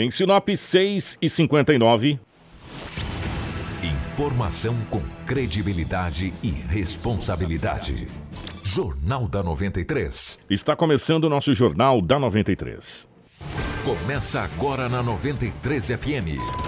Em Sinop, 6 e 59. Informação com credibilidade e responsabilidade. Jornal da 93. Está começando o nosso Jornal da 93. Começa agora na 93 FM.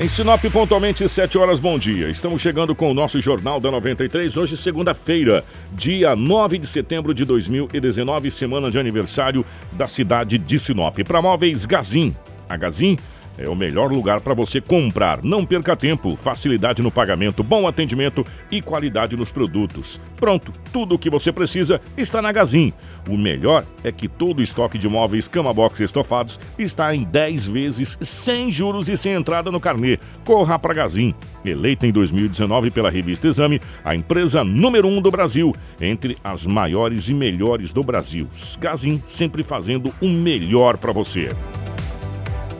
Em Sinop, pontualmente 7 horas, bom dia. Estamos chegando com o nosso Jornal da 93, hoje segunda-feira, dia 9 de setembro de 2019, semana de aniversário da cidade de Sinop. Para móveis Gazin. A Gazin é o melhor lugar para você comprar. Não perca tempo, facilidade no pagamento, bom atendimento e qualidade nos produtos. Pronto, tudo o que você precisa está na Gazin. O melhor é que todo o estoque de móveis cama box estofados está em 10 vezes sem juros e sem entrada no carnê. Corra para Gazin. Eleita em 2019 pela revista Exame, a empresa número 1 um do Brasil, entre as maiores e melhores do Brasil. Gazin sempre fazendo o melhor para você.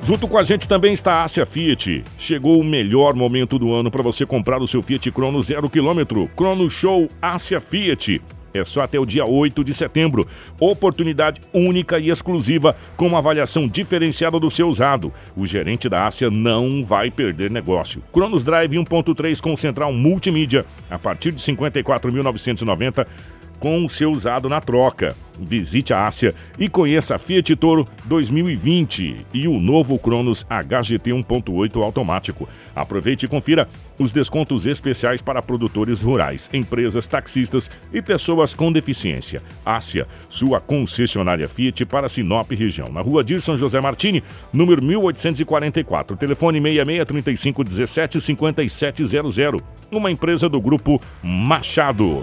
Junto com a gente também está a Ásia Fiat. Chegou o melhor momento do ano para você comprar o seu Fiat Crono zero quilômetro. Crono Show Ásia Fiat. É só até o dia 8 de setembro. Oportunidade única e exclusiva com uma avaliação diferenciada do seu usado. O gerente da Ásia não vai perder negócio. Cronos Drive 1.3 com central multimídia a partir de 54.990 com o seu usado na troca. Visite a Ásia e conheça a Fiat Toro 2020 e o novo Cronos HGT 1.8 automático. Aproveite e confira os descontos especiais para produtores rurais, empresas, taxistas e pessoas com deficiência. Ásia, sua concessionária Fiat para Sinop região, na rua Dirson José Martini, número 1844, telefone 66 35 17 5700. Uma empresa do grupo Machado.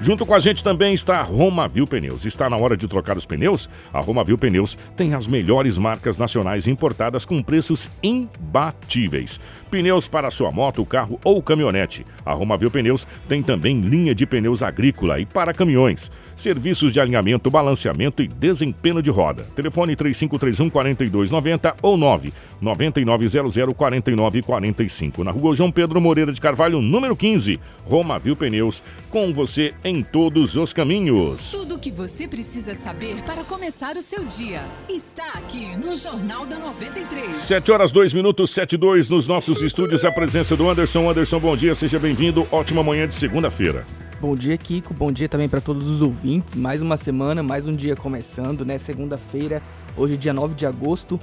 Junto com a gente também está a Romavil Pneus. Está na hora de trocar os pneus? A Romavil Pneus tem as melhores marcas nacionais importadas com preços imbatíveis. Pneus para sua moto, carro ou caminhonete. A Romavil Pneus tem também linha de pneus agrícola e para caminhões. Serviços de alinhamento, balanceamento e desempenho de roda. Telefone 3531 4290 ou 9 9900 4945. Na rua João Pedro Moreira de Carvalho, número 15. Romavil Pneus. Com você em todos os caminhos. Tudo o que você precisa saber para começar o seu dia está aqui no Jornal da 93. 7 horas 2 minutos, 7 e 2 nos nossos estúdios. A presença do Anderson. Anderson, bom dia, seja bem-vindo. Ótima manhã de segunda-feira. Bom dia, Kiko. Bom dia também para todos os ouvintes. Mais uma semana, mais um dia começando, né? Segunda-feira, hoje, dia 9 de agosto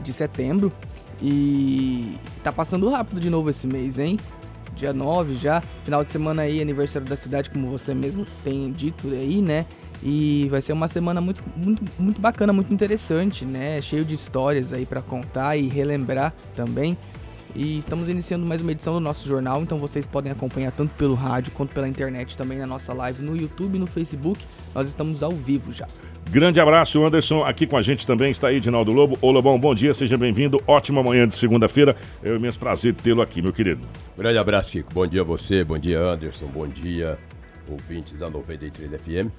de setembro. E tá passando rápido de novo esse mês, hein? dia 9 já. Final de semana aí, aniversário da cidade, como você mesmo tem dito aí, né? E vai ser uma semana muito, muito, muito bacana, muito interessante, né? Cheio de histórias aí para contar e relembrar também. E estamos iniciando mais uma edição do nosso jornal, então vocês podem acompanhar tanto pelo rádio quanto pela internet também na nossa live no YouTube e no Facebook. Nós estamos ao vivo já. Grande abraço, Anderson. Aqui com a gente também está Edinaldo Lobo. Ô Lobão, bom dia, seja bem-vindo. Ótima manhã de segunda-feira. É um imenso prazer tê-lo aqui, meu querido. Grande abraço, Kiko. Bom dia a você, bom dia, Anderson. Bom dia, ouvintes da 93 FM.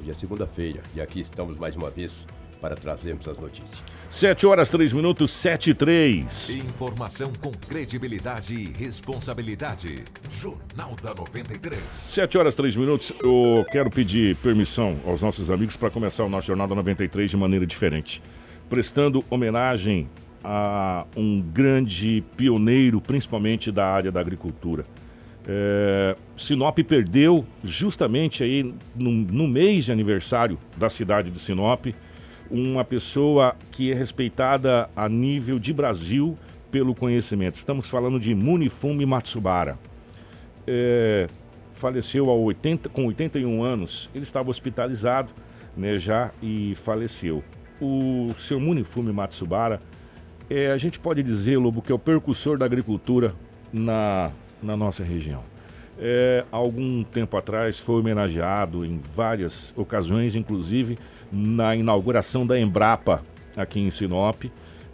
Hoje é segunda-feira e aqui estamos mais uma vez para trazermos as notícias. 7 horas 3 minutos, 7 e 3. Informação com credibilidade e responsabilidade. Jornal da 93. 7 horas 3 minutos. Eu quero pedir permissão aos nossos amigos para começar o nosso Jornal da 93 de maneira diferente. Prestando homenagem a um grande pioneiro, principalmente da área da agricultura. É, Sinop perdeu justamente aí no, no mês de aniversário da cidade de Sinop uma pessoa que é respeitada a nível de Brasil pelo conhecimento. Estamos falando de Munifumi Matsubara. É, faleceu 80, com 81 anos. Ele estava hospitalizado né, já e faleceu. O seu Munifumi Matsubara, é, a gente pode dizer, Lobo, que é o percussor da agricultura na, na nossa região. É, algum tempo atrás foi homenageado em várias ocasiões, inclusive na inauguração da Embrapa aqui em Sinop.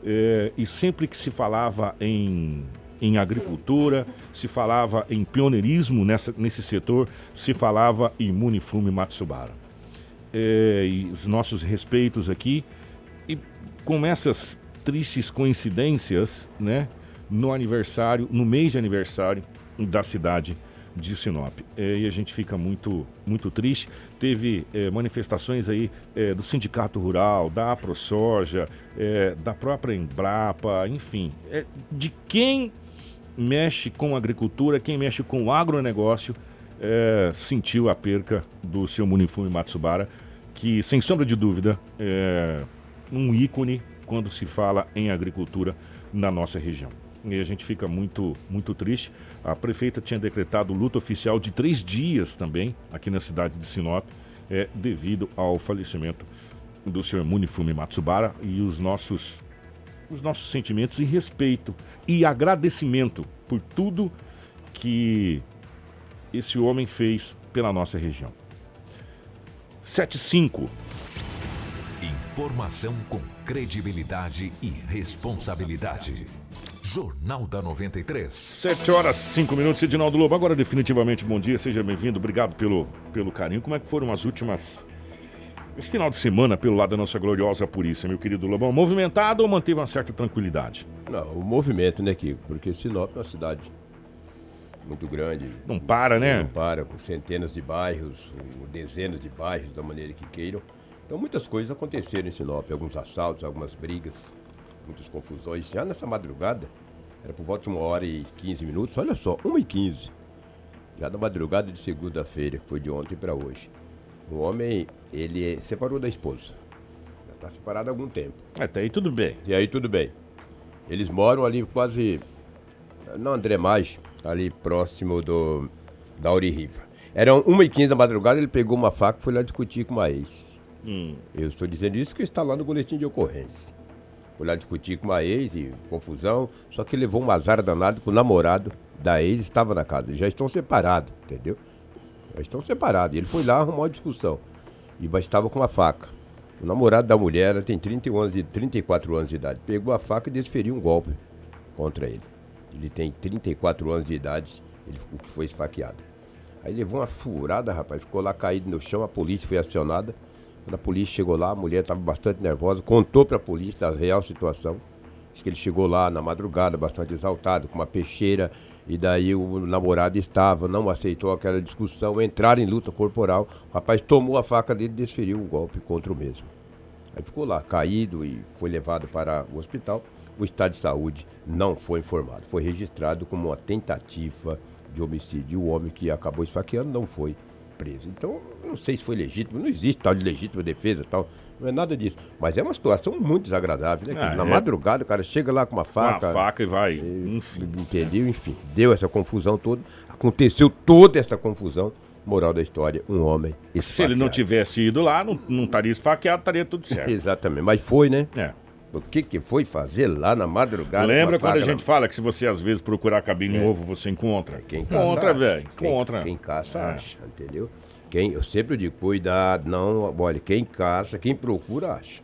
É, e sempre que se falava em em agricultura, se falava em pioneirismo nessa, nesse setor, se falava em Munifume Matsubara. É, e os nossos respeitos aqui. E com essas tristes coincidências, né? No aniversário, no mês de aniversário da cidade de Sinop. É, e a gente fica muito, muito triste. Teve é, manifestações aí é, do Sindicato Rural, da AproSoja, é, da própria Embrapa, enfim, de quem mexe com agricultura, quem mexe com o agronegócio, sentiu a perca do seu Munifume Matsubara, que, sem sombra de dúvida, é um ícone quando se fala em agricultura na nossa região. E a gente fica muito, muito triste. A prefeita tinha decretado luta oficial de três dias também aqui na cidade de Sinop, é, devido ao falecimento do senhor Munifume Matsubara e os nossos, os nossos sentimentos e respeito e agradecimento por tudo que esse homem fez pela nossa região. 75 Informação com credibilidade e responsabilidade. Jornal da 93. 7 horas 5 minutos, Edinaldo Lobo. Agora, definitivamente, bom dia, seja bem-vindo. Obrigado pelo, pelo carinho. Como é que foram as últimas. Esse final de semana, pelo lado da nossa gloriosa polícia, meu querido Lobão? Movimentado ou manteve uma certa tranquilidade? Não, o movimento, né, Kiko? Porque Sinop é uma cidade muito grande. Não para, né? Não para, com centenas de bairros, dezenas de bairros, da maneira que queiram. Então, muitas coisas aconteceram em Sinop. Alguns assaltos, algumas brigas muitas confusões. Já nessa madrugada, era por volta de uma hora e 15 minutos, olha só, 1 e 15. Já na madrugada de segunda-feira, que foi de ontem para hoje. O homem, ele separou da esposa. Já está separado há algum tempo. Até aí tudo bem. E aí tudo bem. Eles moram ali quase. Não, André Mais, ali próximo do. Da Riva. Eram 1 e 15 da madrugada, ele pegou uma faca e foi lá discutir com uma ex. Hum. Eu estou dizendo isso que está lá no boletim de ocorrência. Foi lá discutir com uma ex e confusão. Só que levou um azar danado que o namorado da ex estava na casa. Já estão separados, entendeu? Já estão separados. Ele foi lá arrumar uma discussão. E estava com uma faca. O namorado da mulher ela tem 31 anos e 34 anos de idade. Pegou a faca e desferiu um golpe contra ele. Ele tem 34 anos de idade, ele, o que foi esfaqueado. Aí levou uma furada, rapaz, ficou lá caído no chão, a polícia foi acionada. Quando a polícia chegou lá, a mulher estava bastante nervosa, contou para a polícia a real situação. Diz que ele chegou lá na madrugada, bastante exaltado, com uma peixeira, e daí o namorado estava, não aceitou aquela discussão, entraram em luta corporal. O rapaz tomou a faca dele e desferiu um golpe contra o mesmo. Aí ficou lá, caído e foi levado para o hospital. O estado de saúde não foi informado. Foi registrado como uma tentativa de homicídio. O homem que acabou esfaqueando não foi preso. Então, não sei se foi legítimo, não existe tal de legítima defesa tal. Não é nada disso. Mas é uma situação muito desagradável, né? Ah, na é. madrugada o cara chega lá com uma faca. Uma faca e vai. E, enfim. Entendeu? Enfim. Deu essa confusão toda. Aconteceu toda essa confusão. Moral da história, um homem. Esfaqueado. Se ele não tivesse ido lá, não, não estaria esfaqueado, estaria tudo certo. Exatamente. Mas foi, né? É. O que, que foi fazer lá na madrugada? Lembra quando a gente na... fala que se você às vezes procurar cabine é. ovo, você encontra? Quem encontra, velho. Encontra. Quem, caça, é. acha, entendeu? Quem, eu sempre digo, cuidado, não, olha, quem caça, quem procura, acha.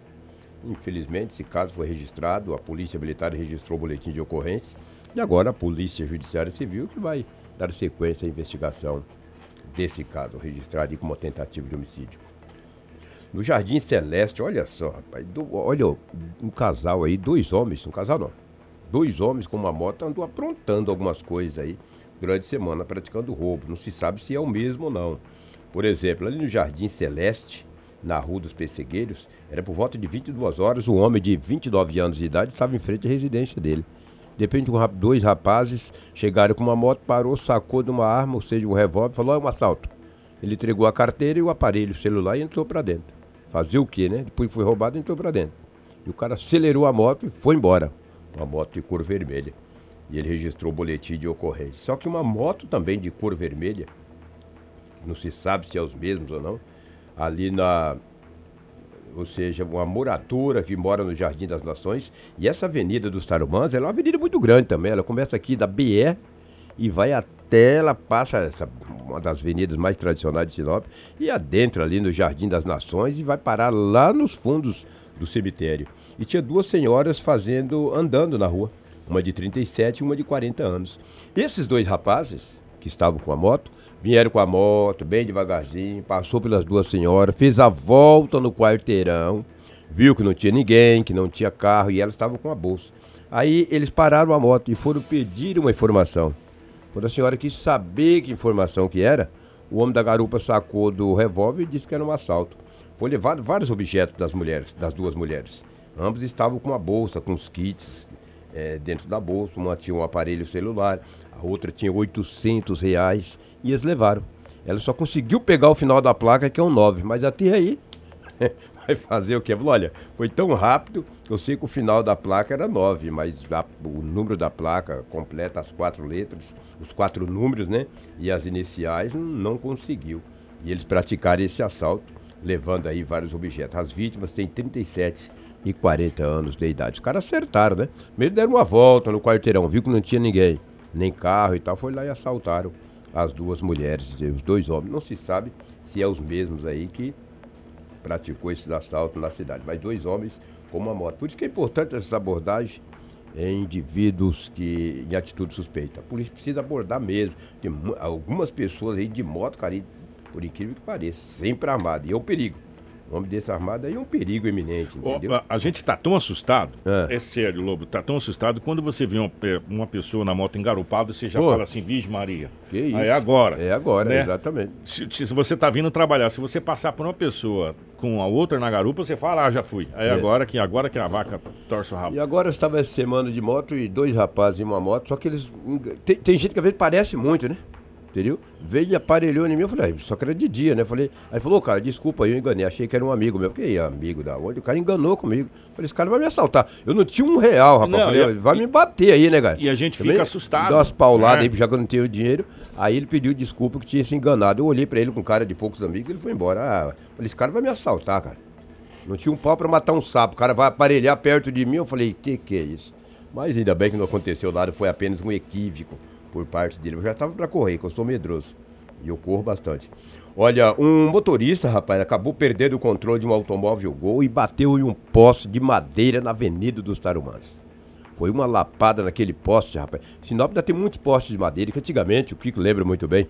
Infelizmente, esse caso foi registrado, a Polícia Militar registrou o boletim de ocorrência e agora a Polícia Judiciária Civil que vai dar sequência à investigação desse caso, registrado como tentativa de homicídio. No Jardim Celeste, olha só, rapaz, do, olha um casal aí, dois homens, um casal não, dois homens com uma moto andam aprontando algumas coisas aí durante a semana, praticando roubo. Não se sabe se é o mesmo ou não. Por exemplo, ali no Jardim Celeste, na Rua dos Pessegueiros, era por volta de 22 horas, um homem de 29 anos de idade estava em frente à residência dele. De repente, dois rapazes chegaram com uma moto, parou, sacou de uma arma, ou seja, um revólver, falou: é um assalto. Ele entregou a carteira e o aparelho celular e entrou para dentro. Fazer o quê, né? Depois foi roubado e entrou para dentro. E o cara acelerou a moto e foi embora. Uma moto de cor vermelha. E ele registrou o boletim de ocorrência. Só que uma moto também de cor vermelha não se sabe se é os mesmos ou não, ali na. Ou seja, uma moradora que mora no Jardim das Nações. E essa Avenida dos Tarumãs é uma avenida muito grande também. Ela começa aqui da BR e vai até, ela passa essa, uma das avenidas mais tradicionais de Sinop, e adentra ali no Jardim das Nações e vai parar lá nos fundos do cemitério. E tinha duas senhoras fazendo, andando na rua uma de 37 e uma de 40 anos. Esses dois rapazes que estavam com a moto vieram com a moto bem devagarzinho, passou pelas duas senhoras, fez a volta no quarteirão, viu que não tinha ninguém, que não tinha carro e elas estavam com a bolsa. Aí eles pararam a moto e foram pedir uma informação. Quando a senhora quis saber que informação que era, o homem da garupa sacou do revólver e disse que era um assalto. Foi levado vários objetos das mulheres, das duas mulheres. Ambos estavam com uma bolsa, com os kits é, dentro da bolsa. Uma tinha um aparelho celular, a outra tinha 800 reais e eles levaram. Ela só conseguiu pegar o final da placa, que é um 9, mas até aí vai fazer o? Falou, olha, foi tão rápido que eu sei que o final da placa era 9, mas a, o número da placa completa as quatro letras, os quatro números, né? E as iniciais não conseguiu. E eles praticaram esse assalto, levando aí vários objetos. As vítimas têm 37 e 40 anos de idade. Os caras acertaram, né? Primeiro deram uma volta no quarteirão, viu que não tinha ninguém, nem carro e tal, foi lá e assaltaram as duas mulheres, os dois homens. Não se sabe se é os mesmos aí que praticou esses assaltos na cidade, mas dois homens com uma moto. Por isso que é importante essa abordagem em indivíduos que em atitude suspeita. A polícia precisa abordar mesmo. Tem algumas pessoas aí de moto, cara, por incrível que pareça, sempre armado. E é um perigo. Um homem desse armado aí é um perigo eminente, entendeu? a, a, gente tá tão assustado, é. é. sério, Lobo, tá tão assustado, quando você vê uma, é, uma pessoa na moto engarupada, você já Pô, fala assim, Virgem Maria. Que isso? Aí é agora. É agora, né? exatamente. Se, se, você tá vindo trabalhar, se você passar por uma pessoa com a outra na garupa, você fala, ah, já fui. Aí é. agora, que, agora que a vaca torce o rabo. E agora eu estava essa semana de moto e dois rapazes em uma moto, só que eles... Tem, tem gente que às vezes parece muito, né? Entendeu? Veio e aparelhou em mim, eu falei, só que era de dia, né? Falei, aí falou, cara, desculpa, eu enganei, achei que era um amigo meu. Que amigo da onde? O cara enganou comigo. Falei, esse cara vai me assaltar. Eu não tinha um real, rapaz. Não, falei, vai e, me bater aí, né, cara? E a gente Também fica assustado. Dá umas pauladas é. aí, já que eu não tenho dinheiro. Aí ele pediu desculpa que tinha se enganado. Eu olhei pra ele com cara de poucos amigos e ele foi embora. Ah, falei, esse cara vai me assaltar, cara. Não tinha um pau pra matar um sapo. O cara vai aparelhar perto de mim. Eu falei, que que é isso? Mas ainda bem que não aconteceu nada, foi apenas um equívoco por parte dele. Eu já estava para correr, que eu sou medroso. E eu corro bastante. Olha, um motorista, rapaz, acabou perdendo o controle de um automóvel Gol e bateu em um poste de madeira na Avenida dos Tarumãs. Foi uma lapada naquele poste, rapaz. Sinop ainda tem muitos postes de madeira, que antigamente, o Kiko lembra muito bem,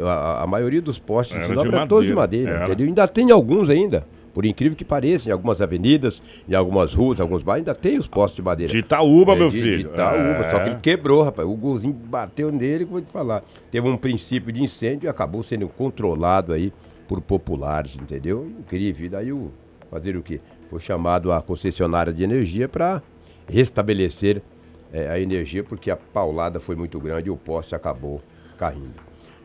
a, a maioria dos postes era de Sinop eram todos de madeira? Ainda tem alguns ainda. Por incrível que pareça, em algumas avenidas, em algumas ruas, alguns bairros, ainda tem os postos de madeira. De Itaúba, é, meu de, filho. De Itaúba, é. só que ele quebrou, rapaz. O golzinho bateu nele, vou te falar. Teve um princípio de incêndio e acabou sendo controlado aí por populares, entendeu? Incrível. E daí o fazer o quê? Foi chamado a concessionária de energia para restabelecer é, a energia, porque a paulada foi muito grande e o poste acabou caindo.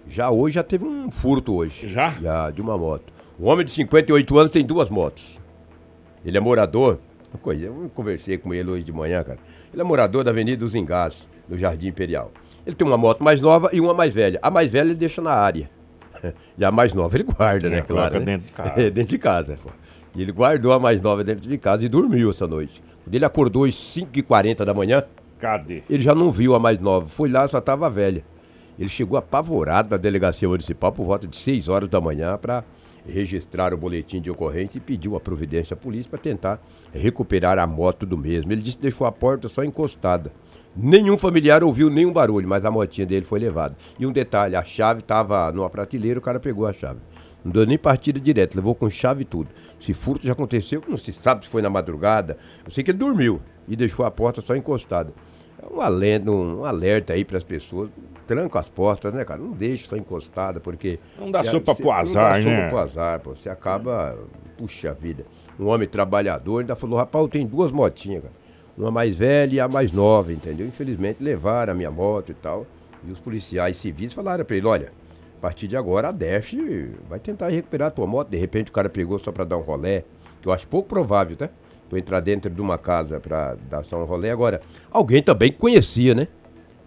Já hoje já teve um furto hoje. Já? Já, de uma moto. Um homem de 58 anos tem duas motos. Ele é morador. Eu conversei com ele hoje de manhã, cara. Ele é morador da Avenida dos Engás, no Jardim Imperial. Ele tem uma moto mais nova e uma mais velha. A mais velha ele deixa na área. E a mais nova ele guarda, né? É, claro. Né? Dentro de casa. É, dentro de casa. Pô. E ele guardou a mais nova dentro de casa e dormiu essa noite. Quando ele acordou às 5h40 da manhã. Cadê? Ele já não viu a mais nova. Foi lá, só tava velha. Ele chegou apavorado na delegacia municipal por volta de 6 horas da manhã para registrar o boletim de ocorrência e pediu a providência à polícia para tentar recuperar a moto do mesmo. Ele disse que deixou a porta só encostada. Nenhum familiar ouviu nenhum barulho, mas a motinha dele foi levada. E um detalhe, a chave estava numa prateleira, o cara pegou a chave. Não deu nem partida direto, levou com chave e tudo. Se furto já aconteceu, não se sabe se foi na madrugada. Eu sei que ele dormiu e deixou a porta só encostada. É um um alerta aí para as pessoas tranca as portas, né, cara? Não deixa só encostada, porque. Não dá sopa pro azar, não dá né? sopa pro azar, pô. Você acaba. Puxa vida. Um homem trabalhador ainda falou, rapaz, eu tenho duas motinhas, cara. Uma mais velha e a mais nova, entendeu? Infelizmente levaram a minha moto e tal. E os policiais civis falaram pra ele, olha, a partir de agora a DEF vai tentar recuperar a tua moto. De repente o cara pegou só pra dar um rolé, que eu acho pouco provável, tá? Pra entrar dentro de uma casa pra dar só um rolé. Agora, alguém também conhecia, né?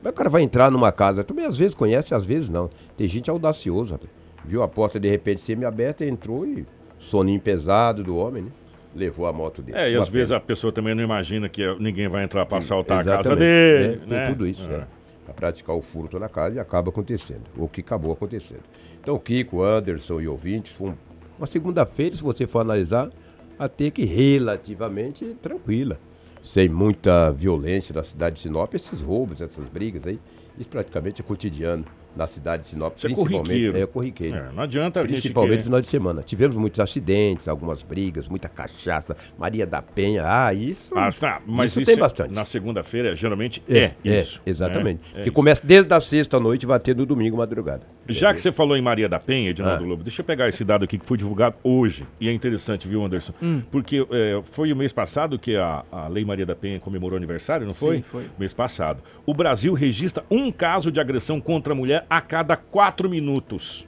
Mas o cara vai entrar numa casa, também às vezes conhece, às vezes não. Tem gente audaciosa, viu a porta de repente semi-aberta, entrou e soninho pesado do homem, né? Levou a moto dele. É, e às vezes a pessoa também não imagina que ninguém vai entrar para assaltar Exatamente. a casa dele. É, né? Tem tudo isso, é. é. Pra praticar o furto na casa e acaba acontecendo. O que acabou acontecendo. Então, Kiko, Anderson e ouvintes, foi uma segunda-feira, se você for analisar, até que relativamente tranquila. Sem muita violência na cidade de Sinop, esses roubos, essas brigas aí, isso praticamente é cotidiano na cidade de Sinop, Isso é principalmente. corriqueiro. É corriqueiro. É, não adianta a Principalmente no final de semana. Tivemos muitos acidentes, algumas brigas, muita cachaça, Maria da Penha, ah, isso. Ah, tá, mas isso isso, tem é- bastante. Na segunda-feira, geralmente é, isso. exatamente. né? É que isso. começa desde a sexta noite e vai ter no domingo madrugada. Já que você falou em Maria da Penha, Edinaldo Ah. Lobo, deixa eu pegar esse dado aqui que foi divulgado hoje. E é interessante, viu, Anderson? Hum. Porque é, foi o mês passado que a, a Lei Maria da Penha comemorou aniversário, não foi? Sim, foi. Mês passado. O Brasil registra um caso de agressão contra a mulher a cada quatro minutos.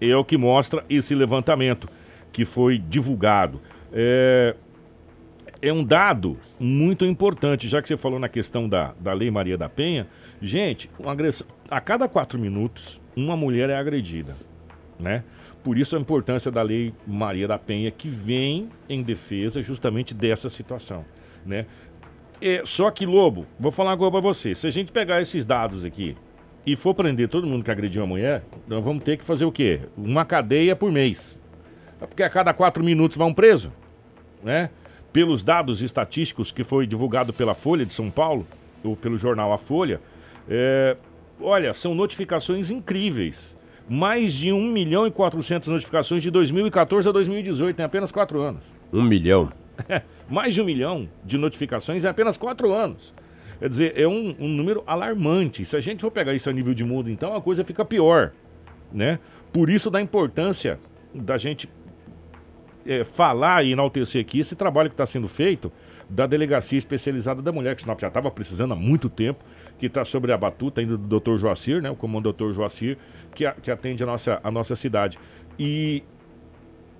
É o que mostra esse levantamento que foi divulgado. É, é um dado muito importante, já que você falou na questão da, da Lei Maria da Penha. Gente, uma agressão, a cada quatro minutos, uma mulher é agredida, né? Por isso a importância da Lei Maria da Penha, que vem em defesa justamente dessa situação, né? É, só que, Lobo, vou falar agora pra você. Se a gente pegar esses dados aqui e for prender todo mundo que agrediu a mulher, nós vamos ter que fazer o quê? Uma cadeia por mês. É Porque a cada quatro minutos vai um preso né? Pelos dados estatísticos que foi divulgado pela Folha de São Paulo, ou pelo jornal A Folha, é, olha, são notificações incríveis. Mais de 1 milhão e 400 notificações de 2014 a 2018, em apenas quatro anos. Um milhão. Mais de um milhão de notificações em apenas quatro anos. Quer dizer, é um, um número alarmante. Se a gente for pegar isso a nível de mundo, então a coisa fica pior. Né? Por isso da importância da gente é, falar e enaltecer aqui esse trabalho que está sendo feito da Delegacia Especializada da Mulher, que Sinop já estava precisando há muito tempo, que está sobre a batuta ainda do Dr. Joacir, né, o comando Dr. Joacir, que, a- que atende a nossa, a nossa cidade. E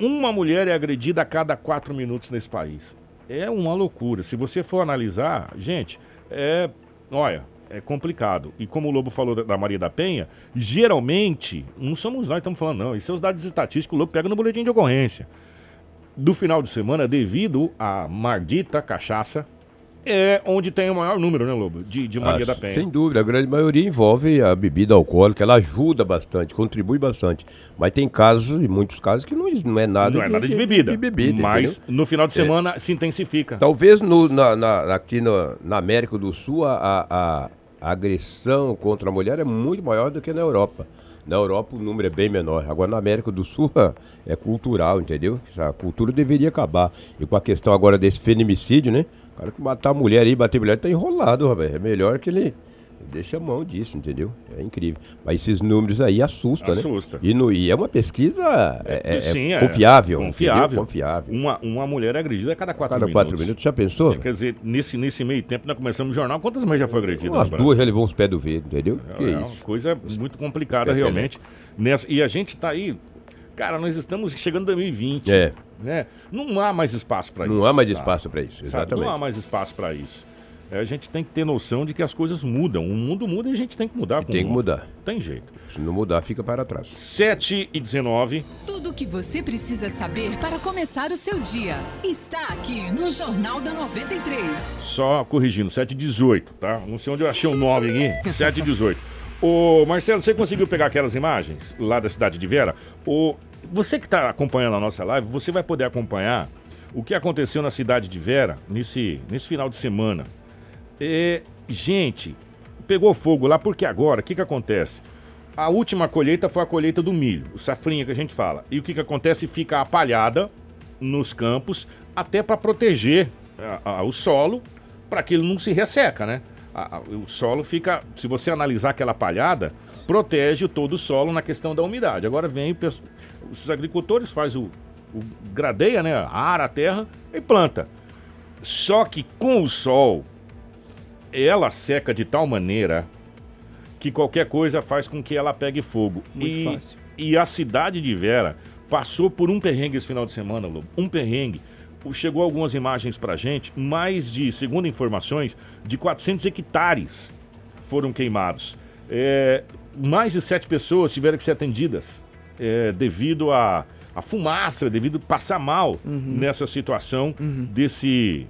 uma mulher é agredida a cada quatro minutos nesse país. É uma loucura. Se você for analisar, gente, é. Olha, é complicado. E como o Lobo falou da Maria da Penha, geralmente, não somos nós que estamos falando, não. Isso é os dados estatísticos, o Lobo pega no boletim de ocorrência. Do final de semana, devido à maldita cachaça, é onde tem o maior número, né, Lobo? De, de Maria Ah, da Penha. Sem dúvida, a grande maioria envolve a bebida alcoólica, ela ajuda bastante, contribui bastante. Mas tem casos, e muitos casos, que não, não é nada Não é nada de bebida. de bebida, mas entendeu? no final de semana se intensifica. Talvez no- na, na- aqui no- na América do Sul a, a- a agressão contra a mulher é muito maior do que na Europa. Na Europa o número é bem menor. Agora na América do Sul é cultural, entendeu? Essa cultura deveria acabar. E com a questão agora desse feminicídio, né? O cara que matar a mulher aí, bater mulher, tá enrolado, rapaz. É melhor que ele deixe a mão disso, entendeu? É incrível. Mas esses números aí assustam, Assusta. né? E, no, e é uma pesquisa é, é- Sim, é confiável. Confiável. Confiável. Uma, uma mulher é agredida a cada quatro Cada minutos. quatro minutos, já pensou? Quer dizer, nesse, nesse meio tempo, nós começamos o jornal. Quantas mulheres já foi agredida? Umas no Brasil? duas já levou uns pés do vento, entendeu? que é uma isso? coisa muito complicada, É, realmente. Nessa, e a gente tá aí. Cara, nós estamos chegando em 2020. É. Né? Não há mais espaço para isso. Não há mais espaço para isso, Sabe? exatamente. Não há mais espaço para isso. É, a gente tem que ter noção de que as coisas mudam. O mundo muda e a gente tem que mudar. com tem o que mudar. Tem jeito. Se não mudar, fica para trás. 7 e 19. Tudo o que você precisa saber para começar o seu dia está aqui no Jornal da 93. Só corrigindo, 7 e 18, tá? Não sei onde eu achei o 9 aqui. 7 e 18. Ô, Marcelo, você conseguiu pegar aquelas imagens lá da cidade de Vera? Ô, você que está acompanhando a nossa live, você vai poder acompanhar o que aconteceu na cidade de Vera nesse, nesse final de semana. É, gente, pegou fogo lá porque agora, o que, que acontece? A última colheita foi a colheita do milho, o safrinha que a gente fala. E o que, que acontece? Fica a palhada nos campos, até para proteger a- a- o solo, para que ele não se resseca, né? A- o solo fica, se você analisar aquela palhada, protege todo o solo na questão da umidade. Agora vem os agricultores faz o, o gradeia, né? Ara a terra e planta. Só que com o sol, ela seca de tal maneira que qualquer coisa faz com que ela pegue fogo. Muito e, fácil. e a cidade de Vera passou por um perrengue esse final de semana, Lobo. Um perrengue. Chegou algumas imagens pra gente, mais de, segundo informações, de 400 hectares foram queimados. É, mais de sete pessoas tiveram que ser atendidas é, devido à à fumaça, devido a passar mal nessa situação desse,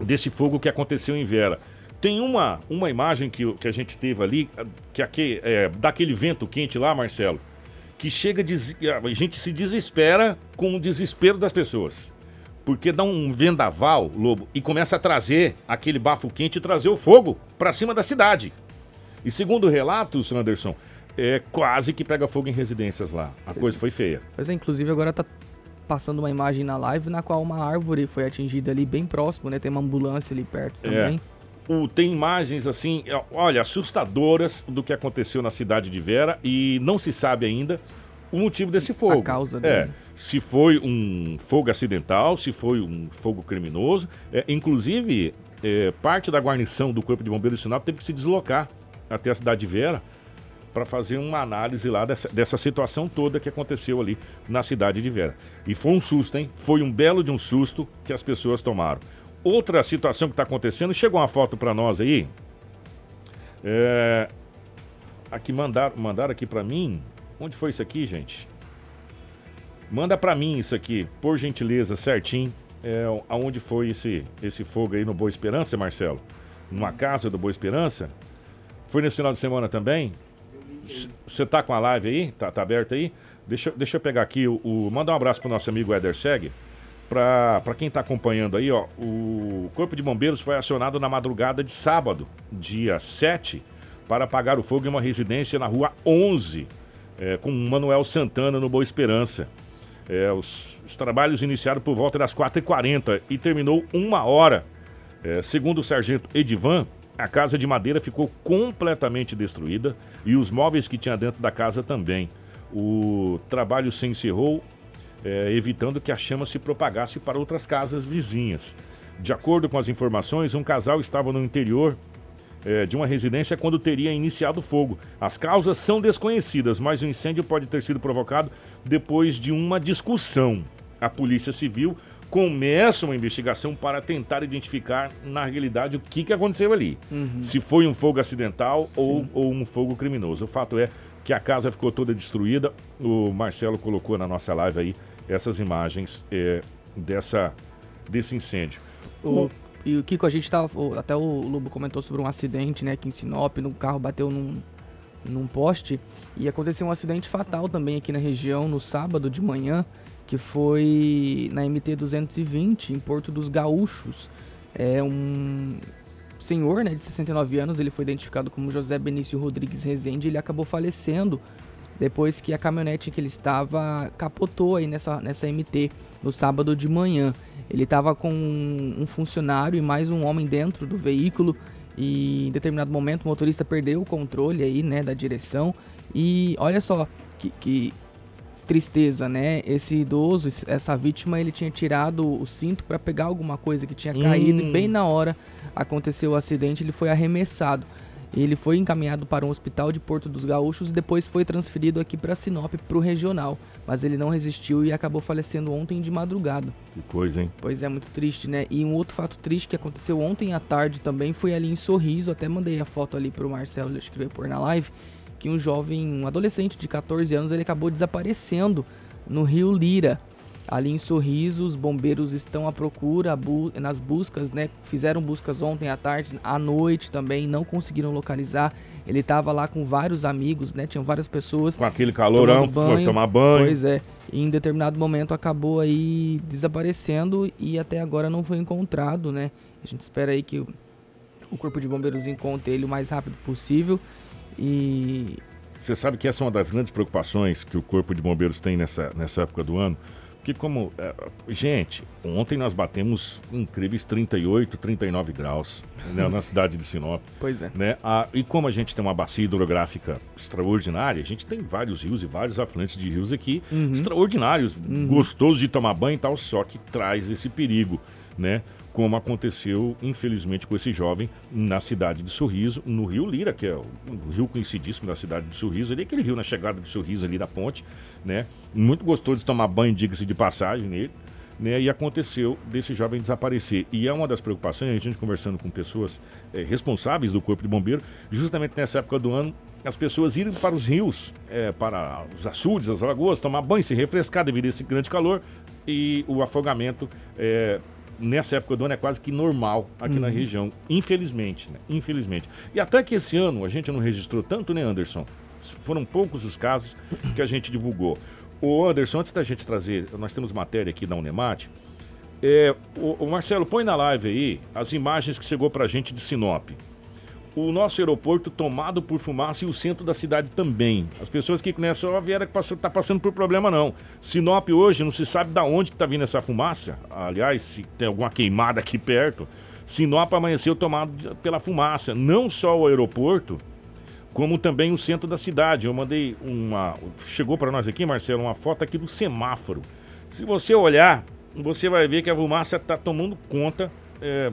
desse fogo que aconteceu em Vera. Tem uma, uma imagem que, que a gente teve ali, que aqui, é, daquele vento quente lá, Marcelo, que chega, a des- a gente se desespera com o desespero das pessoas. Porque dá um vendaval, Lobo, e começa a trazer aquele bafo quente e trazer o fogo para cima da cidade. E segundo relatos, Anderson, é quase que pega fogo em residências lá. A coisa foi feia. Pois é, inclusive agora tá passando uma imagem na live na qual uma árvore foi atingida ali bem próximo, né? Tem uma ambulância ali perto É. O, tem imagens assim, é, olha, assustadoras do que aconteceu na cidade de Vera e não se sabe ainda o motivo desse fogo. causa É, dele. se foi um fogo acidental, se foi um fogo criminoso. É, inclusive, é, parte da guarnição do Corpo de Bombeiros de Sinop teve que se deslocar até a cidade de Vera para fazer uma análise lá dessa, dessa situação toda que aconteceu ali na cidade de Vera. E foi um susto, hein? Foi um belo de um susto que as pessoas tomaram. Outra situação que está acontecendo, chegou uma foto para nós aí. É, aqui mandaram, mandaram aqui para mim. Onde foi isso aqui, gente? Manda para mim isso aqui, por gentileza, certinho. É, aonde foi esse, esse fogo aí no Boa Esperança, Marcelo? Numa casa do Boa Esperança? Foi nesse final de semana também? Você tá com a live aí? Tá, tá aberta aí? Deixa, eu- deixa eu pegar aqui o, o- Mandar um abraço pro nosso amigo Eder Seg. Pra quem tá acompanhando aí, ó, o Corpo de Bombeiros foi acionado na madrugada de sábado, dia 7, para apagar o fogo em uma residência na rua 11, é, com Manuel Santana no Boa Esperança. É, os, os trabalhos iniciaram por volta das 4h40 e terminou uma hora. É, segundo o sargento Edivan, a casa de madeira ficou completamente destruída e os móveis que tinha dentro da casa também. O trabalho se encerrou, é, evitando que a chama se propagasse para outras casas vizinhas. De acordo com as informações, um casal estava no interior é, de uma residência quando teria iniciado fogo. As causas são desconhecidas, mas o incêndio pode ter sido provocado depois de uma discussão. A Polícia Civil começa uma investigação para tentar identificar, na realidade, o que, que aconteceu ali. Se foi um fogo acidental ou, ou um fogo criminoso. O fato é que a casa ficou toda destruída. O Marcelo colocou na nossa live aí essas imagens é, dessa, desse incêndio. O, e o Kiko, a gente tava. o- Até o Lobo comentou sobre um acidente, né, aqui em Sinop, no carro bateu num, num poste. E aconteceu um acidente fatal também aqui na região no sábado de manhã, que foi na MT 220, em Porto dos Gaúchos. É um senhor, né, de 69 anos, ele foi identificado como José Benício Rodrigues Rezende, ele acabou falecendo depois que a caminhonete que ele estava capotou aí nessa, nessa MT no sábado de manhã. Ele estava com um funcionário e mais um homem dentro do veículo e em determinado momento o motorista perdeu o controle aí, né, da direção e olha só que, que tristeza, né? Esse idoso, essa vítima, ele tinha tirado o cinto para pegar alguma coisa que tinha caído e bem na hora aconteceu o acidente, ele foi arremessado. Ele foi encaminhado para um hospital de Porto dos Gaúchos e depois foi transferido aqui para Sinop, para o regional. Mas ele não resistiu e acabou falecendo ontem de madrugada. Que coisa, hein? Pois é, muito triste, né? E um outro fato triste que aconteceu ontem à tarde também foi ali em Sorriso. Até mandei a foto ali pro Marcelo, acho que veio pôr na live. Que um jovem, um adolescente de 14 anos, ele acabou desaparecendo no Rio Lira. Ali em Sorriso, os bombeiros estão à procura, bu- nas buscas, né? Fizeram buscas ontem à tarde, à noite também, não conseguiram localizar. Ele estava lá com vários amigos, né? Tinham várias pessoas. Com aquele calorão, Tomando foi tomar banho. Pois é. E em determinado momento acabou aí desaparecendo e até agora não foi encontrado, né? A gente espera aí que o Corpo de Bombeiros encontre ele o mais rápido possível. E Você sabe que essa é uma das grandes preocupações que o Corpo de Bombeiros tem nessa, nessa época do ano? Porque como... é, gente, ontem nós batemos incríveis 38, 39 graus né, na cidade de Sinop. Pois é. Né? Ah, e como a gente tem uma bacia hidrográfica extraordinária, a gente tem vários rios e vários afluentes de rios aqui extraordinários, gostosos de tomar banho e tal, só que traz esse perigo, né? Como aconteceu, infelizmente, com esse jovem na cidade de Sorriso, no Rio Lira, que é o, rio conhecidíssimo da cidade de Sorriso, ali aquele rio na chegada de Sorriso ali da ponte, né? Muito gostoso de tomar banho, diga-se de passagem nele né, e aconteceu desse jovem desaparecer. E é uma das preocupações, a gente conversando com pessoas eh, responsáveis do Corpo de Bombeiro, justamente nessa época do ano, as pessoas irem para os rios, eh, para os açudes, as lagoas, tomar banho, se refrescar devido a esse grande calor e o afogamento. eh, Nessa época do ano é quase que normal aqui na região, infelizmente, né? Infelizmente. E até que esse ano a gente não registrou tanto, né, Anderson? Foram poucos os casos que a gente divulgou. O Anderson, antes da gente trazer, nós temos matéria aqui da Unemate. É, o, o Marcelo, põe na live aí as imagens que chegou pra gente de Sinop. O nosso aeroporto tomado por fumaça e o centro da cidade também. As pessoas que conhecem a Viera que passou, tá passando por problema não. Sinop hoje não se sabe da onde que tá vindo essa fumaça. Aliás, se tem alguma queimada aqui perto. Sinop amanheceu tomado pela fumaça. Não só o aeroporto, como também o centro da cidade. Eu mandei uma. Chegou para nós aqui, Marcelo, uma foto aqui do semáforo. Se você olhar, você vai ver que a fumaça está tomando conta é,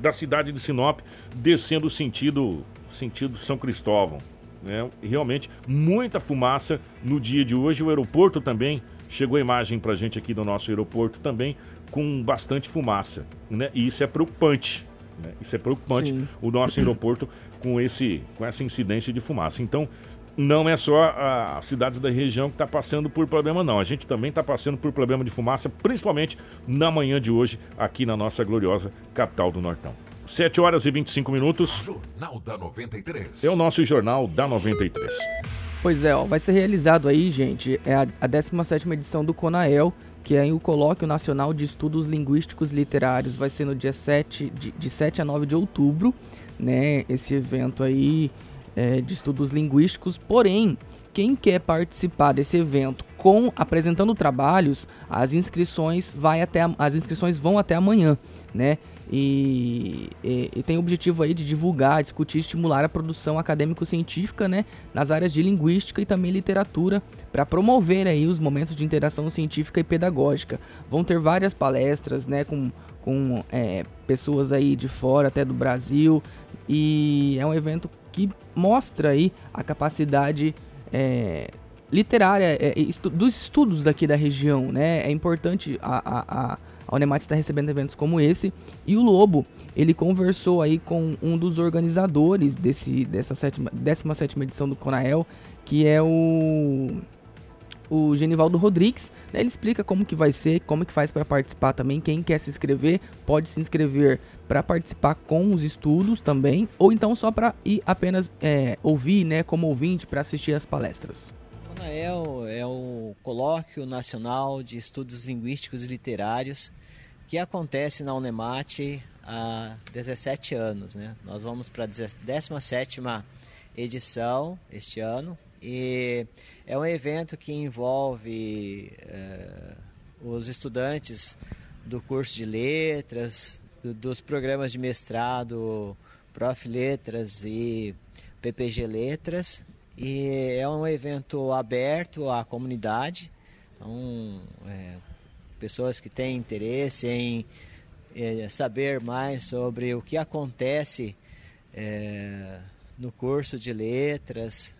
da cidade de Sinop, descendo sentido, sentido São Cristóvão. Né? Realmente, muita fumaça no dia de hoje. O aeroporto também, chegou a imagem para gente aqui do nosso aeroporto também, com bastante fumaça. Né? E isso é preocupante. Né? Isso é preocupante, Sim. o nosso aeroporto com, esse, com essa incidência de fumaça. Então, não é só as cidades da região que está passando por problema, não. A gente também está passando por problema de fumaça, principalmente na manhã de hoje, aqui na nossa gloriosa capital do Nortão. 7 horas e 25 minutos. Jornal da 93. É o nosso Jornal da 93. Pois é, ó, vai ser realizado aí, gente, é a, a 17 edição do CONAEL, que é o Colóquio Nacional de Estudos Linguísticos Literários. Vai ser no dia 7, de, de 7 a 9 de outubro, né? Esse evento aí é, de estudos linguísticos. Porém, quem quer participar desse evento com apresentando trabalhos, as inscrições vai até as inscrições vão até amanhã, né? E, e, e, tem o objetivo aí de divulgar, discutir, estimular a produção acadêmico-científica, né, nas áreas de linguística e também literatura, para promover aí os momentos de interação científica e pedagógica. Vão ter várias palestras, né, com, com é, pessoas aí de fora, até do Brasil, e é um evento que mostra aí a capacidade é, literária é, estu dos estudos daqui da região, né? É importante a, a, a, a Unemat está recebendo eventos como esse e o Lobo ele conversou aí com um dos organizadores desse dessa sétima, 17 edição do Conael, que é o o Genivaldo Rodrigues. Né? Ele explica como que vai ser, como que faz para participar também. Quem quer se inscrever pode se inscrever para participar com os estudos também, ou então só para ir apenas é, ouvir, né, como ouvinte para assistir as palestras. O CONAEL é o Colóquio Nacional de Estudos Linguísticos e Literários que acontece na Unemat há 17 anos. Né? Nós vamos para a 17 edição este ano e é um evento que envolve é, os estudantes do curso de letras, do, dos programas de mestrado Prof. Letras e PPG Letras. E é um evento aberto à comunidade. Então, é, pessoas que têm interesse em é, saber mais sobre o que acontece é, no curso de letras,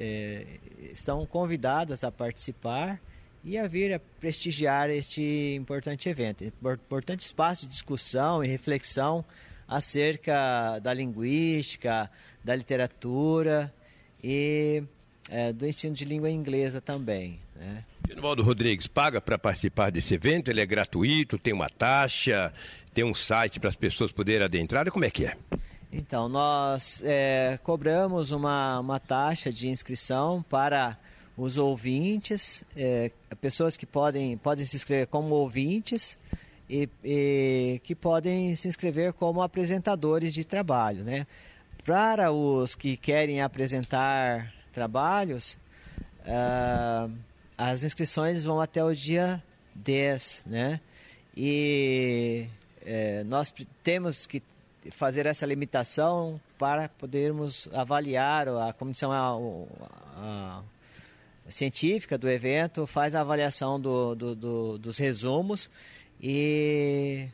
é, estão convidadas a participar e a vir a prestigiar este importante evento. Importante espaço de discussão e reflexão acerca da linguística, da literatura e é, do ensino de língua inglesa também. Né? Genovaldo Rodrigues, paga para participar desse evento? Ele é gratuito, tem uma taxa, tem um site para as pessoas poderem adentrar? Como é que é? Então, nós é, cobramos uma, uma taxa de inscrição para os ouvintes, é, pessoas que podem, podem se inscrever como ouvintes e, e, que podem se inscrever como apresentadores de trabalho. Né? Para os que querem apresentar trabalhos, uh, as inscrições vão até o dia 10, né? E é, nós temos que fazer essa limitação para podermos avaliar a comissão a, a, a científica do evento faz a avaliação do, do, do, dos resumos e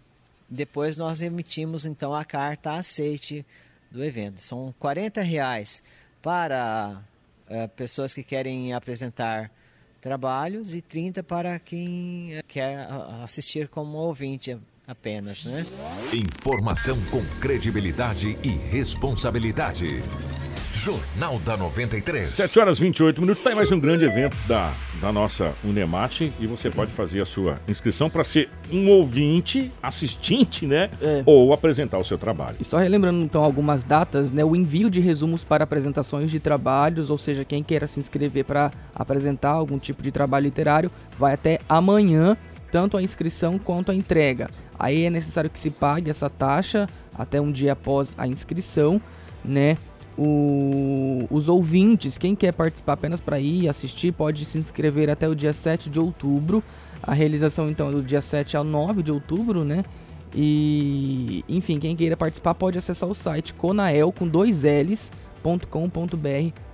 depois nós emitimos então a carta aceite do evento. São 40 reais para é, pessoas que querem apresentar trabalhos e 30 para quem eh, quer assistir como ouvinte apenas, né? Informação com credibilidade e responsabilidade. Jornal da 93. 7 horas 28 minutos. Está aí mais um grande evento da, da nossa Unemate. E você pode fazer a sua inscrição para ser um ouvinte, assistente, né? É. Ou apresentar o seu trabalho. E só relembrando então algumas datas, né? O envio de resumos para apresentações de trabalhos, ou seja, quem queira se inscrever para apresentar algum tipo de trabalho literário, vai até amanhã tanto a inscrição quanto a entrega. Aí é necessário que se pague essa taxa até um dia após a inscrição, né? O, os ouvintes, quem quer participar apenas para ir assistir, pode se inscrever até o dia 7 de outubro. A realização então é do dia 7 ao 9 de outubro, né? E enfim, quem queira participar pode acessar o site conael com dois L's.com.br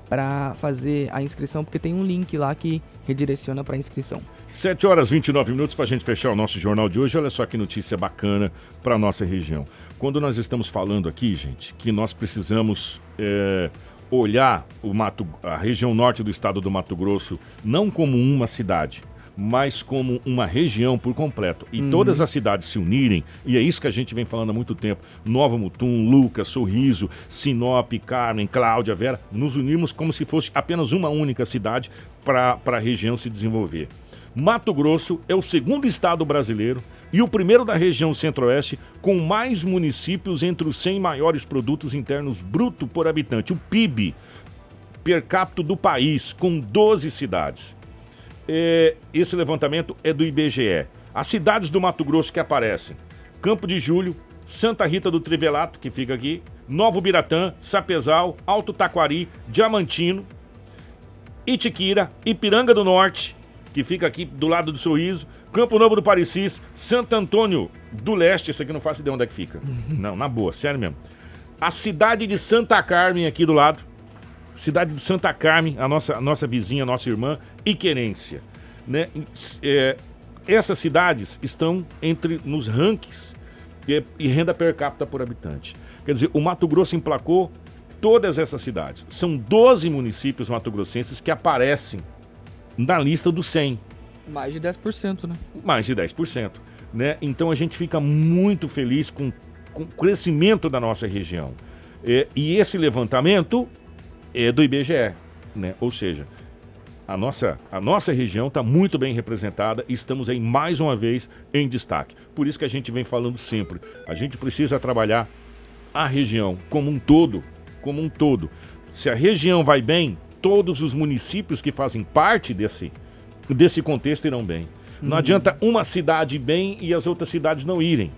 para fazer a inscrição, porque tem um link lá que redireciona para a inscrição. 7 horas 29 minutos para a gente fechar o nosso jornal de hoje. Olha só que notícia bacana para a nossa região. Quando nós estamos falando aqui, gente, que nós precisamos é, olhar o Mato, a região norte do estado do Mato Grosso não como uma cidade, mas como uma região por completo. E uhum. todas as cidades se unirem, e é isso que a gente vem falando há muito tempo: Nova Mutum, Lucas, Sorriso, Sinop, Carmen, Cláudia, Vera, nos unimos como se fosse apenas uma única cidade para a região se desenvolver. Mato Grosso é o segundo estado brasileiro e o primeiro da região centro-oeste com mais municípios entre os 100 maiores produtos internos bruto por habitante, o PIB per capita do país, com 12 cidades. É, esse levantamento é do IBGE. As cidades do Mato Grosso que aparecem: Campo de Julho, Santa Rita do Trivelato, que fica aqui, Novo Biratã, Sapezal, Alto Taquari, Diamantino, Itiquira, Ipiranga do Norte, que fica aqui do lado do Sorriso, Campo Novo do Parecis, Santo Antônio do Leste, esse aqui não faço ideia onde é que fica. não, na boa, sério mesmo. A cidade de Santa Carmen aqui do lado, cidade de Santa Carmen, a nossa, a nossa vizinha, a nossa irmã, e Querência. Né? É, essas cidades estão entre nos rankings e, e renda per capita por habitante. Quer dizer, o Mato Grosso emplacou todas essas cidades. São 12 municípios mato-grossenses que aparecem na lista dos 100. Mais de 10%, né? Mais de 10%. Né? Então a gente fica muito feliz com, com o crescimento da nossa região. É, e esse levantamento é do IBGE, né? Ou seja, a nossa, a nossa região está muito bem representada e estamos aí mais uma vez em destaque. Por isso que a gente vem falando sempre. A gente precisa trabalhar a região como um todo, como um todo. Se a região vai bem, todos os municípios que fazem parte desse, desse contexto irão bem. Não uhum. adianta uma cidade ir bem e as outras cidades não irem.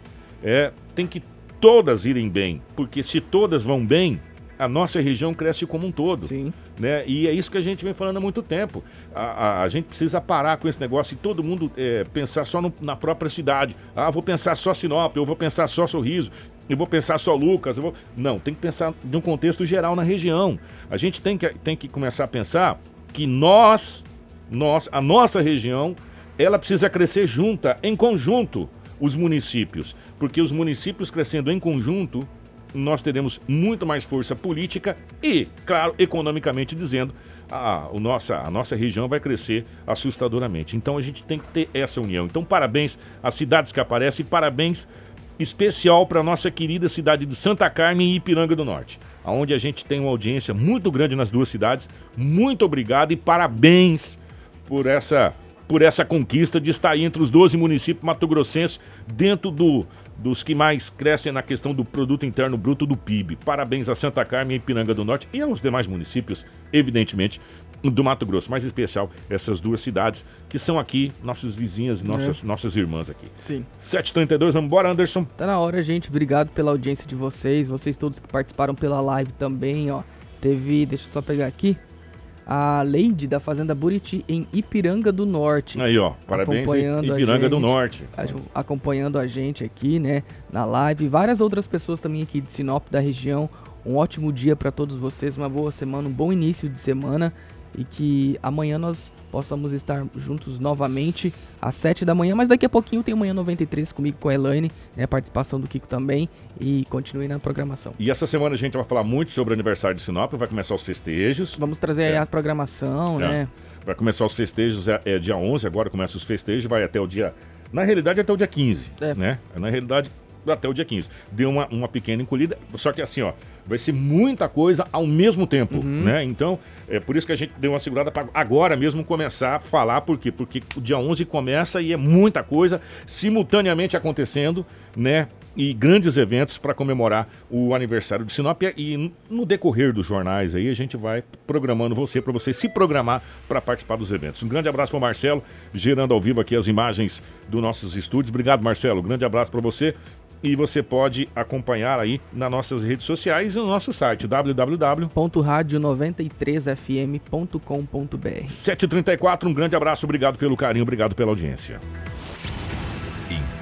É, tem que todas irem bem, porque se todas vão bem, a nossa região cresce como um todo. Sim. Né? E é isso que a gente vem falando há muito tempo. A, a, a gente precisa parar com esse negócio e todo mundo é, pensar só no, na própria cidade. Ah, vou pensar só Sinop, eu vou pensar só Sorriso, eu vou pensar só Lucas. Vou... Não, tem que pensar de um contexto geral na região. A gente tem que, tem que começar a pensar que nós, nós, a nossa região, ela precisa crescer junta, em conjunto, os municípios. Porque os municípios crescendo em conjunto nós teremos muito mais força política e, claro, economicamente dizendo, a, o nossa, a nossa região vai crescer assustadoramente. Então a gente tem que ter essa união. Então, parabéns às cidades que aparecem, parabéns especial para nossa querida cidade de Santa Carmen e Ipiranga do Norte, onde a gente tem uma audiência muito grande nas duas cidades. Muito obrigado e parabéns por essa por essa conquista de estar entre os 12 municípios mato-grossenses dentro do, dos que mais crescem na questão do produto interno bruto do PIB. Parabéns a Santa Carmen e Pinanga do Norte e aos demais municípios, evidentemente, do Mato Grosso, mais especial essas duas cidades que são aqui nossas vizinhas e nossas, é. nossas irmãs aqui. Sim. 7h32, vamos embora, Anderson? Tá na hora, gente. Obrigado pela audiência de vocês, vocês todos que participaram pela live também, ó. Teve, deixa eu só pegar aqui, a Leide da Fazenda Buriti em Ipiranga do Norte. Aí, ó, parabéns acompanhando Ipiranga gente, do Norte. acompanhando a gente aqui, né, na live. Várias outras pessoas também aqui de Sinop da região. Um ótimo dia para todos vocês, uma boa semana, um bom início de semana e que amanhã nós possamos estar juntos novamente às 7 da manhã, mas daqui a pouquinho tem Manhã 93 comigo com a Elaine, né, participação do Kiko também e continue na programação. E essa semana a gente vai falar muito sobre o aniversário de Sinop, vai começar os festejos. Vamos trazer é. a programação, é. né? Vai começar os festejos, é, é, dia 11, agora começa os festejos, vai até o dia... Na realidade até o dia 15, é. né? Na realidade até o dia 15. Deu uma, uma pequena encolhida, só que assim, ó, vai ser muita coisa ao mesmo tempo, uhum. né? Então, é por isso que a gente deu uma segurada para agora mesmo começar a falar, por quê? Porque o dia 11 começa e é muita coisa simultaneamente acontecendo, né? E grandes eventos para comemorar o aniversário de Sinop. E no decorrer dos jornais aí, a gente vai programando você para você se programar para participar dos eventos. Um grande abraço para Marcelo, gerando ao vivo aqui as imagens dos nossos estúdios. Obrigado, Marcelo. Grande abraço para você e você pode acompanhar aí nas nossas redes sociais e no nosso site www.radio93fm.com.br. 734, um grande abraço, obrigado pelo carinho, obrigado pela audiência.